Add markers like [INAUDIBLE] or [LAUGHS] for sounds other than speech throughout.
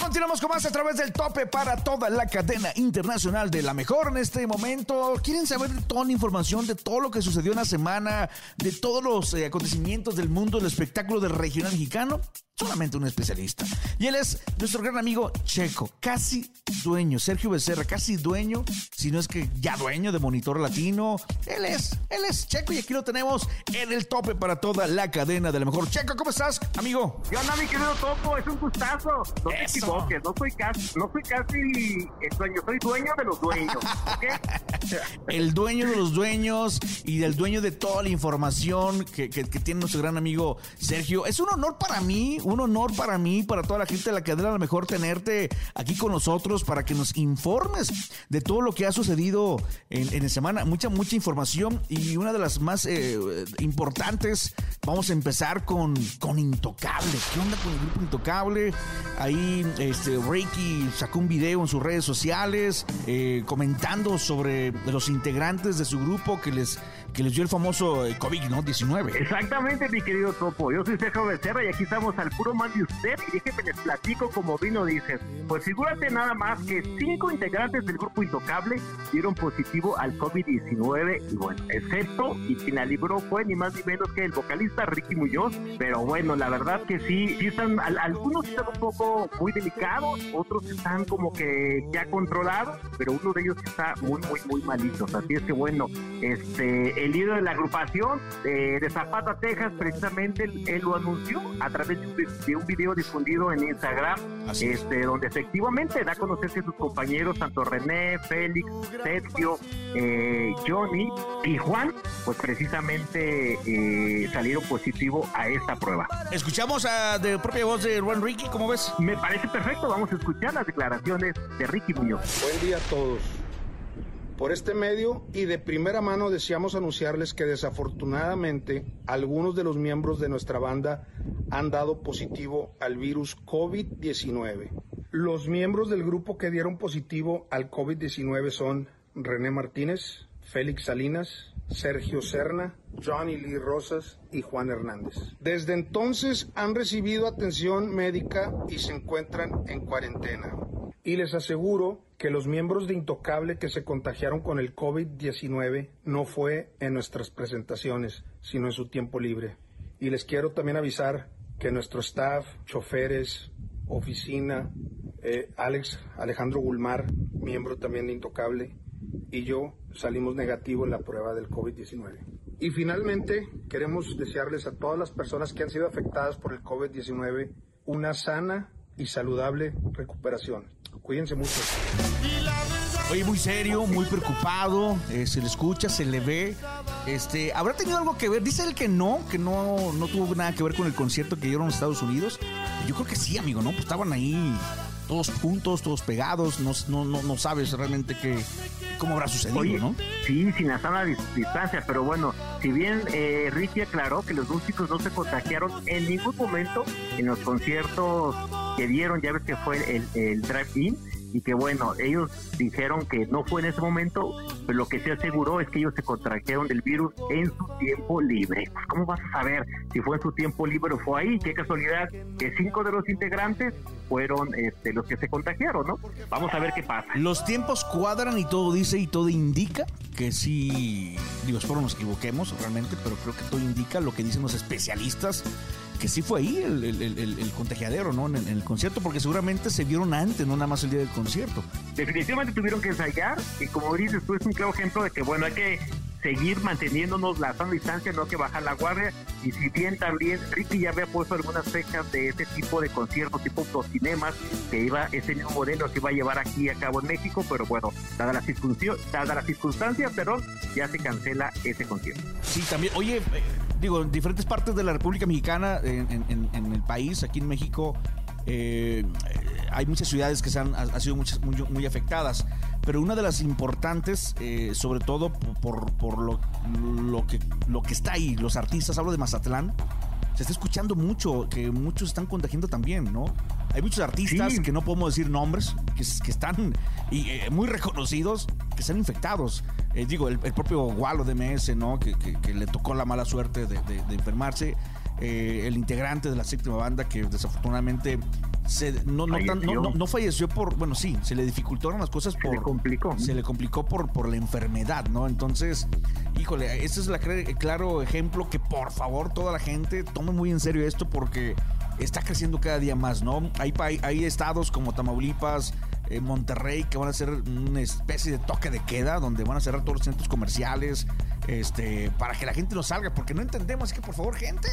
Continuamos con más a través del tope para toda la cadena internacional de la mejor en este momento. ¿Quieren saber toda la información de todo lo que sucedió en la semana, de todos los eh, acontecimientos del mundo del espectáculo del regional mexicano? Solamente un especialista. Y él es nuestro gran amigo Checo, casi dueño, Sergio Becerra, casi dueño, si no es que ya dueño de Monitor Latino. Él es, él es Checo y aquí lo tenemos en el tope para toda la cadena de la mejor. Checo, ¿cómo estás, amigo? Yo no, mi querido Topo, es un gustazo. No te equivoques, no soy casi, no soy casi dueño, soy dueño de los dueños, [LAUGHS] el dueño de los dueños y del dueño de toda la información que, que tiene nuestro gran amigo Sergio. Es un honor para mí, un honor para mí, para toda la gente de la cadena, a lo mejor tenerte aquí con nosotros para que nos informes de todo lo que ha sucedido en, la semana. Mucha, mucha información y una de las más eh, importantes, vamos a empezar con, con Intocable. ¿Qué onda con el grupo Intocable? Ahí este, Reiki sacó un video en sus redes sociales eh, comentando sobre los integrantes de su grupo que les que les dio el famoso eh, COVID, ¿no? 19. Exactamente, mi querido Topo. Yo soy Sergio Becerra y aquí estamos al puro mal de usted. Y déjeme les platico como vino dices. Pues figúrate nada más que cinco integrantes del grupo Intocable dieron positivo al COVID-19. Y bueno, excepto, y quien la libró fue ni más ni menos que el vocalista Ricky Muñoz. Pero bueno, la verdad que sí, sí están, algunos están un poco muy delicados, otros están como que ya controlados, pero uno de ellos está muy, muy, muy malito. Así es que bueno, este el líder de la agrupación de Zapata, Texas, precisamente él, lo anunció a través de un video difundido en Instagram, este, donde efectivamente da a conocer que sus compañeros, tanto René, Félix, Sergio, eh, Johnny y Juan, pues precisamente eh, salieron positivo a esta prueba. Escuchamos a de propia voz de Juan Ricky, ¿cómo ves? Me parece perfecto, vamos a escuchar las declaraciones de Ricky Muñoz. Buen día a todos. Por este medio y de primera mano deseamos anunciarles que desafortunadamente algunos de los miembros de nuestra banda han dado positivo al virus COVID-19. Los miembros del grupo que dieron positivo al COVID-19 son René Martínez, Félix Salinas, Sergio Serna, Johnny Lee Rosas y Juan Hernández. Desde entonces han recibido atención médica y se encuentran en cuarentena. Y les aseguro que los miembros de Intocable que se contagiaron con el COVID-19 no fue en nuestras presentaciones, sino en su tiempo libre. Y les quiero también avisar que nuestro staff, choferes, oficina, eh, Alex Alejandro Gulmar, miembro también de Intocable, y yo salimos negativos en la prueba del COVID-19. Y finalmente, queremos desearles a todas las personas que han sido afectadas por el COVID-19 una sana y saludable recuperación. Cuídense mucho. Oye, muy serio, muy preocupado, eh, se le escucha, se le ve. Este, ¿Habrá tenido algo que ver? Dice él que no, que no, no tuvo nada que ver con el concierto que dieron en Estados Unidos. Yo creo que sí, amigo, ¿no? Pues estaban ahí todos juntos, todos pegados, no, no, no, no sabes realmente qué, cómo habrá sucedido, ¿no? Sí, sin la sana distancia, pero bueno, si bien eh, Ricky aclaró que los músicos no se contagiaron en ningún momento en los conciertos que dieron, ya ves que fue el, el drive-in, y que bueno, ellos dijeron que no fue en ese momento, pero lo que se aseguró es que ellos se contrajeron del virus en su tiempo libre. Pues, ¿Cómo vas a saber si fue en su tiempo libre o fue ahí? Qué casualidad que cinco de los integrantes fueron este, los que se contagiaron, ¿no? Vamos a ver qué pasa. Los tiempos cuadran y todo dice y todo indica que sí, digo, espero nos equivoquemos realmente, pero creo que todo indica lo que dicen los especialistas que sí fue ahí el, el, contagiadero, ¿no? En, el concierto, porque seguramente se vieron antes, no nada más el día del concierto. Definitivamente tuvieron que ensayar, y como dices tú, es un claro ejemplo de que, bueno, hay que seguir manteniéndonos la sana distancia, no hay que bajar la guardia. Y si bien también Ricky ya había puesto algunas fechas de ese tipo de conciertos, tipo cinemas, que iba, ese mismo modelo se iba a llevar aquí a cabo en México, pero bueno, dada la circunstancia, dada la circunstancia, perdón, ya se cancela ese concierto. Sí, también, oye, eh, digo, en diferentes partes de la República Mexicana, en, el país, aquí en México, eh, hay muchas ciudades que se han, sido muchas, muy, afectadas, pero una de las importantes, eh, sobre todo por, por lo, lo, que, lo que está ahí, los artistas, hablo de Mazatlán, se está escuchando mucho, que muchos están contagiando también, ¿no? Hay muchos artistas que no podemos decir nombres, que, que están y, eh, muy reconocidos, que están infectados. Eh, digo, el, propio Walo de MS, ¿no? Que, le tocó la mala suerte de, enfermarse. Eh, el integrante de la séptima banda que desafortunadamente se, no, no, no, falleció por, bueno, sí, se le dificultaron las cosas por... Se le complicó. Se le complicó por, por la enfermedad, ¿no? Entonces, híjole, ese es el claro ejemplo que por favor toda la gente tome muy en serio esto porque está creciendo cada día más, ¿no? Hay, hay estados como Tamaulipas, eh, Monterrey que van a hacer una especie de toque de queda donde van a cerrar todos los centros comerciales este, para que la gente no salga, porque no entendemos. Así que por favor, gente,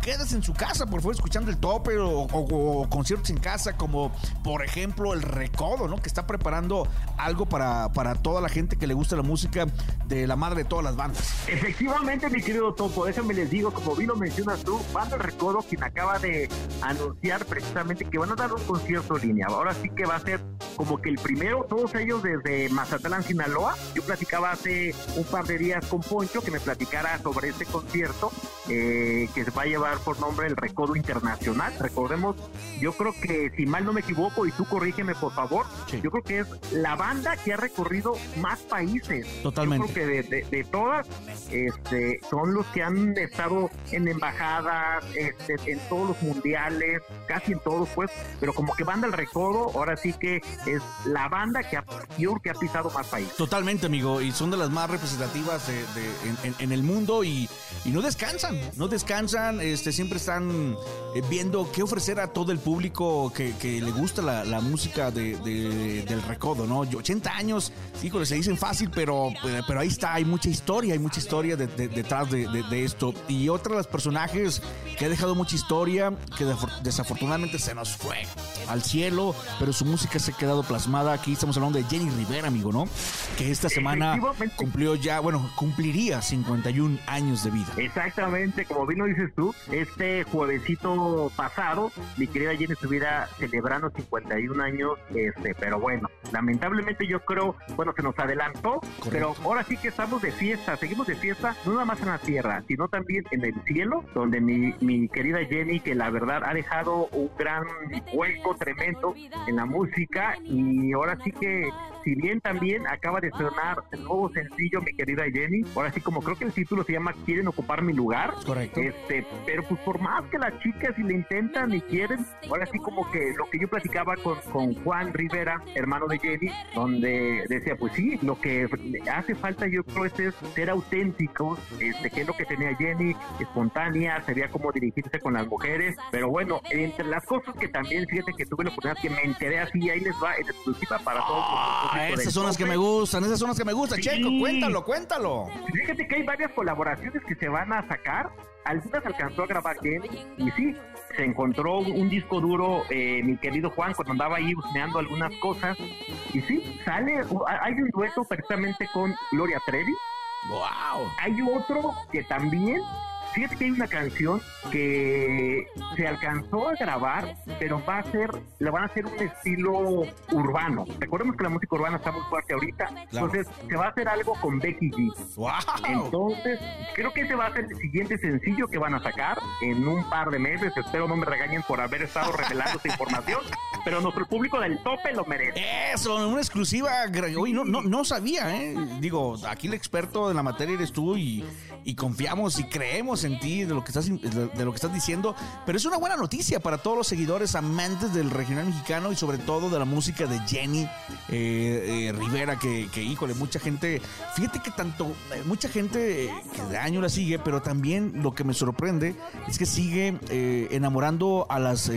quédese en su casa, por favor, escuchando el tope o, conciertos en casa, como por ejemplo el Recodo, ¿no? Que está preparando algo para, para toda la gente que le gusta la música de la madre de todas las bandas. Efectivamente, mi querido Topo, déjame les digo, como bien lo mencionas tú, Banda Recodo, quien acaba de anunciar precisamente que van a dar un concierto línea. Ahora sí que va a ser como que el primero, todos ellos desde Mazatlán, Sinaloa. Yo platicaba hace un par de días con Poncho que me platicara sobre este concierto eh, que se va a llevar por nombre el Recodo Internacional. Recordemos, yo creo que si mal no me equivoco, y tú corrígeme por favor, yo creo que es la banda que ha recorrido más países. Totalmente. Yo creo que de, de, todas, este, son los que han estado en embajadas, este, en todos los mundiales, casi en todos, pues, pero como que banda el Recodo, ahora sí que es la banda que ha, que ha pisado más países. Totalmente, amigo, y son de las más representativas de en, el mundo y, no descansan, no descansan, este, siempre están eh, viendo qué ofrecer a todo el público que, le gusta la, música del recodo, ¿no? 80 años, híjole, se dicen fácil, pero, pero ahí está, hay mucha historia, hay mucha historia detrás de, esto. Y otra de los personajes que ha dejado mucha historia, que desafortunadamente se nos fue al cielo, pero su música se ha quedado plasmada. Aquí estamos hablando de Jenny Rivera, amigo, ¿no? Que esta semana cumplió ya, bueno, cumpliría 51 años de vida. Exactamente, como bien lo dices tú, este juevesito pasado, mi querida Jenny estuviera celebrando 51 años, este, pero bueno, lamentablemente yo creo, bueno, se nos adelantó, pero ahora sí que estamos de fiesta, seguimos de fiesta, no nada más en la tierra, sino también en el cielo, donde mi, mi querida Jenny, que la verdad ha dejado un gran hueco tremendo en la música y ahora sí que si bien también acaba de sonar el nuevo sencillo, mi querida Jenny, ahora sí como creo que el título se llama Quieren ocupar mi lugar. Correcto. Este, pero pues por más que las chicas si le intentan y quieren, ahora sí como que lo que yo platicaba con, con Juan Rivera, hermano de Jenny, donde decía, pues sí, lo que hace falta yo creo es ser auténticos, este, que es lo que tenía Jenny, espontánea, sería como dirigirse con las mujeres, pero bueno, entre las cosas que también fíjate que tuve la oportunidad que me enteré así, ahí les va en exclusiva para todos Ah, esas son las que me gustan, esas son las que me gustan. Checo, cuéntalo, cuéntalo. Fíjate que hay varias colaboraciones que se van a sacar. Algunas alcanzó a grabar bien y sí, se encontró un disco duro, eh, mi querido Juan, cuando andaba ahí buscando algunas cosas. Y sí, sale, hay un dueto precisamente con Gloria Trevi. ¡Wow! Hay otro que también Fíjate que hay una canción que se alcanzó a grabar, pero va a ser, le van a hacer un estilo urbano. Recordemos que la música urbana está muy fuerte ahorita, entonces se va a hacer algo con Becky G. Entonces, creo que ese va a ser el siguiente sencillo que van a sacar en un par de meses. Espero no me regañen por haber estado revelando esta información, pero nuestro público del tope lo merece. Eso, una exclusiva. Oye, no, no, no sabía, ¿eh? Digo, aquí el experto de la materia eres tú y, y confiamos y creemos en ti, de lo que estás, de lo que estás diciendo, pero es una buena noticia para todos los seguidores amantes del regional mexicano y sobre todo de la música de Jenny eh, eh, Rivera, que, híjole, mucha gente, fíjate que tanto, eh, mucha gente que de año la sigue, pero también lo que me sorprende es que sigue enamorando a las,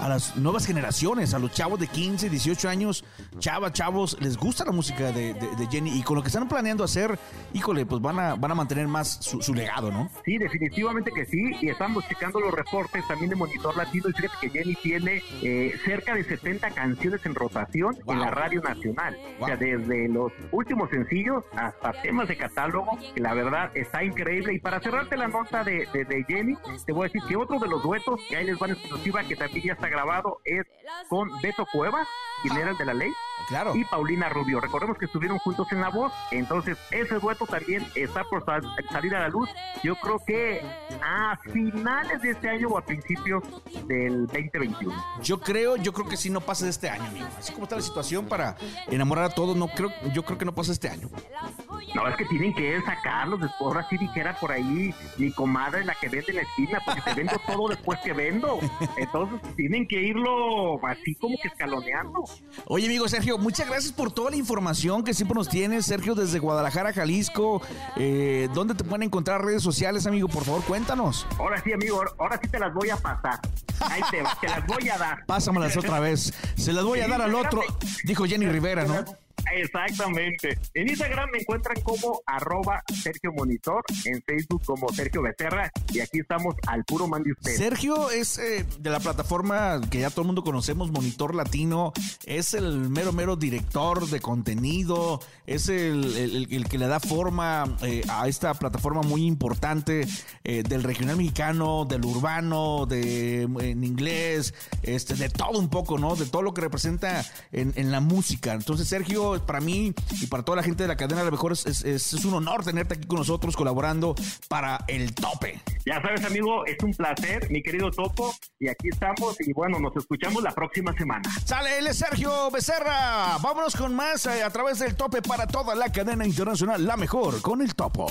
a las nuevas generaciones, a los chavos de 15, 18 años, chavas, chavos, les gusta la música de, Jenny y con lo que están planeando hacer, híjole, pues van a, van a mantener más su, su legado, ¿no? Sí, definitivamente que sí, y estamos checando los reportes también de Monitor Latino y fíjate que Jenny tiene eh, cerca de 70 canciones en rotación en la radio nacional. O sea, desde los últimos sencillos hasta temas de catálogo, que la verdad está increíble. Y para cerrarte la nota de, de, Jenny, te voy a decir que otro de los duetos que ahí les van exclusiva, que también ya está grabado, es con Beto Cuevas, quien era el de la ley. Claro. Y Paulina Rubio. Recordemos que estuvieron juntos en La Voz, entonces ese dueto también está por salir a la luz. Yo creo que a finales de este año o a principios del 2021. Yo creo, yo creo que sí no pasa de este año, amigo. Así como está la situación para enamorar a todos, no creo, yo creo que no pasa este año. No, es que tienen que sacarlos después. Ahora sí dijera por ahí mi comadre la que vende en la esquina, porque te vendo todo después que vendo. Entonces tienen que irlo así como que escaloneando. Oye, amigo Sergio, muchas gracias por toda la información que siempre nos tienes. Sergio, desde Guadalajara, Jalisco. Eh, ¿Dónde te pueden encontrar redes sociales, amigo? Por favor, cuéntanos. Ahora sí, amigo, ahora sí te las voy a pasar. Ahí te, te las voy a dar. Pásamelas otra vez. Se las voy a dar al otro, dijo Jenny Rivera, ¿no? Exactamente. En Instagram me encuentran como arroba Sergio Monitor, en Facebook como Sergio Becerra y aquí estamos al puro man de usted. Sergio es eh, de la plataforma que ya todo el mundo conocemos, Monitor Latino, es el mero mero director de contenido, es el, que le da forma eh, a esta plataforma muy importante eh, del regional mexicano, del urbano, de en inglés, este, de todo un poco, ¿no? De todo lo que representa en, en la música. Entonces, Sergio para mí y para toda la gente de la cadena, a lo mejor es, es, un honor tenerte aquí con nosotros colaborando para el tope. Ya sabes, amigo, es un placer, mi querido Topo, y aquí estamos y bueno, nos escuchamos la próxima semana. Sale, él es Sergio Becerra. Vámonos con más eh, a través del tope para toda la cadena internacional, la mejor con el topo.